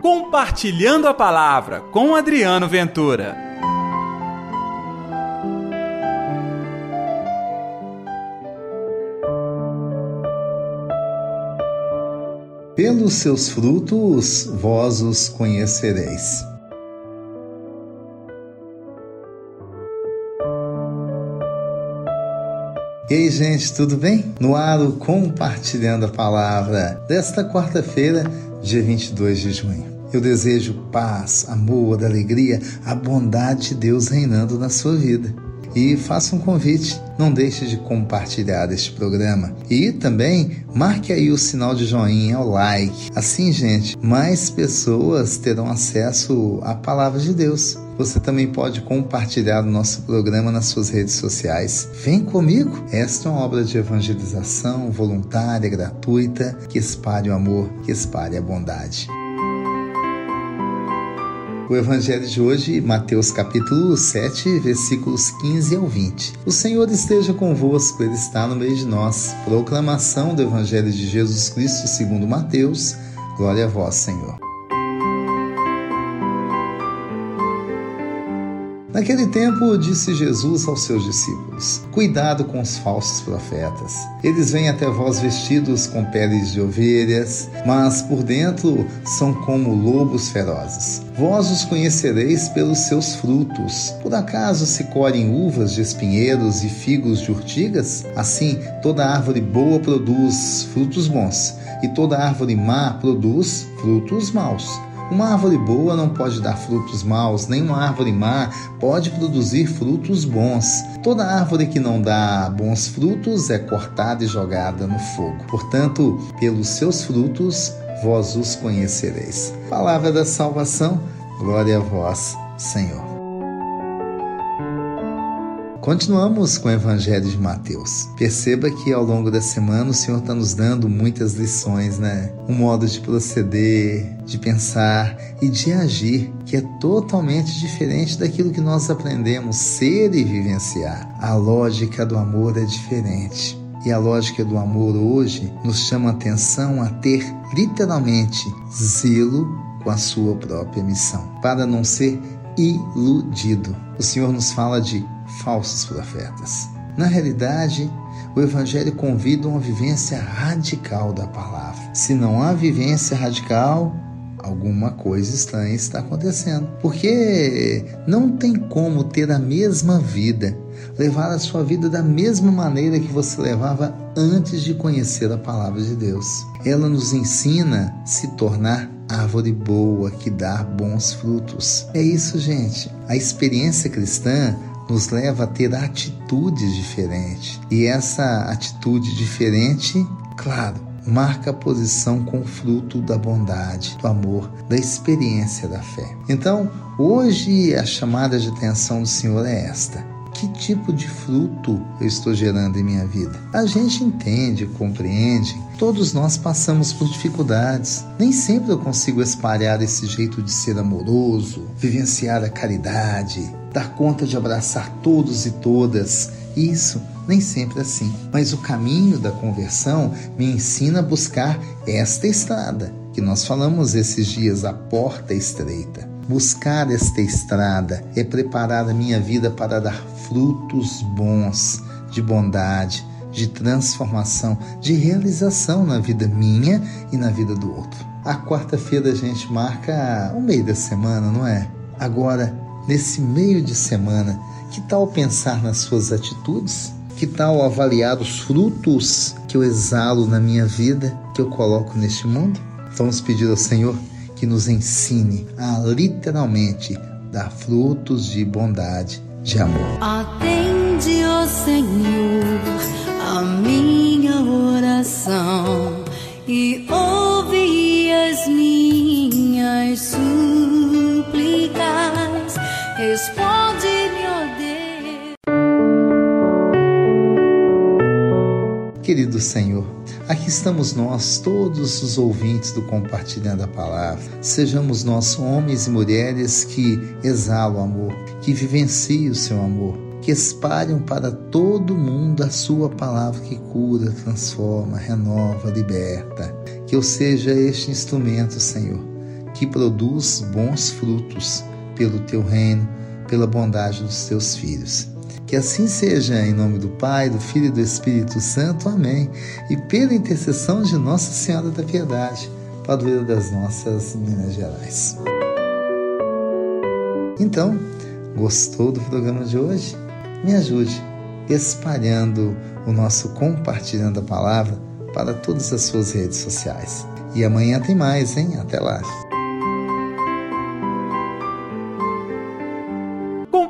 Compartilhando a Palavra com Adriano Ventura. Pelos seus frutos vós os conhecereis. E aí, gente, tudo bem? No ar, compartilhando a palavra desta quarta-feira, dia 22 de junho. Eu desejo paz, amor, alegria, a bondade de Deus reinando na sua vida. E faça um convite, não deixe de compartilhar este programa. E também marque aí o sinal de joinha, o like. Assim, gente, mais pessoas terão acesso à palavra de Deus. Você também pode compartilhar o nosso programa nas suas redes sociais. Vem comigo! Esta é uma obra de evangelização voluntária, gratuita, que espalhe o amor, que espalhe a bondade. O evangelho de hoje, Mateus capítulo 7, versículos 15 ao 20. O Senhor esteja convosco, ele está no meio de nós. Proclamação do evangelho de Jesus Cristo segundo Mateus. Glória a vós, Senhor. Naquele tempo, disse Jesus aos seus discípulos: Cuidado com os falsos profetas. Eles vêm até vós vestidos com peles de ovelhas, mas por dentro são como lobos ferozes. Vós os conhecereis pelos seus frutos. Por acaso se colhem uvas de espinheiros e figos de urtigas? Assim, toda árvore boa produz frutos bons, e toda árvore má produz frutos maus. Uma árvore boa não pode dar frutos maus, nem uma árvore má pode produzir frutos bons. Toda árvore que não dá bons frutos é cortada e jogada no fogo. Portanto, pelos seus frutos vós os conhecereis. Palavra da salvação, glória a vós, Senhor. Continuamos com o Evangelho de Mateus. Perceba que ao longo da semana o Senhor está nos dando muitas lições, né? Um modo de proceder, de pensar e de agir que é totalmente diferente daquilo que nós aprendemos ser e vivenciar. A lógica do amor é diferente. E a lógica do amor hoje nos chama atenção a ter literalmente zelo com a sua própria missão, para não ser iludido. O Senhor nos fala de falsos profetas. Na realidade, o Evangelho convida uma vivência radical da palavra. Se não há vivência radical, alguma coisa estranha está acontecendo. Porque não tem como ter a mesma vida, levar a sua vida da mesma maneira que você levava antes de conhecer a palavra de Deus. Ela nos ensina a se tornar árvore boa que dá bons frutos. É isso, gente. A experiência cristã nos leva a ter atitudes diferentes. E essa atitude diferente, claro, marca a posição com fruto da bondade, do amor, da experiência da fé. Então, hoje a chamada de atenção do Senhor é esta: que tipo de fruto eu estou gerando em minha vida? A gente entende, compreende, todos nós passamos por dificuldades. Nem sempre eu consigo espalhar esse jeito de ser amoroso, vivenciar a caridade, dar conta de abraçar todos e todas. Isso nem sempre é assim. Mas o caminho da conversão me ensina a buscar esta estrada que nós falamos esses dias, a porta estreita. Buscar esta estrada é preparar a minha vida para dar frutos bons de bondade, de transformação, de realização na vida minha e na vida do outro. A quarta-feira a gente marca o meio da semana, não é? Agora, nesse meio de semana, que tal pensar nas suas atitudes? Que tal avaliar os frutos que eu exalo na minha vida, que eu coloco neste mundo? Vamos pedir ao Senhor que nos ensine a literalmente dar frutos de bondade de amor. Atende, ó Senhor, a minha oração e ouve as minhas súplicas. Responde-me, Querido Senhor, Aqui estamos nós, todos os ouvintes do Compartilhando a Palavra. Sejamos nós homens e mulheres que exalam o amor, que vivenciam o seu amor, que espalham para todo mundo a sua palavra que cura, transforma, renova, liberta. Que eu seja este instrumento, Senhor que produz bons frutos pelo teu reino, pela bondade dos teus filhos. Que assim seja, em nome do Pai, do Filho e do Espírito Santo. Amém. E pela intercessão de Nossa Senhora da Piedade, padroeira das nossas Minas Gerais. Então, gostou do programa de hoje? Me ajude espalhando o nosso compartilhando a palavra para todas as suas redes sociais. E amanhã tem mais, hein? Até lá.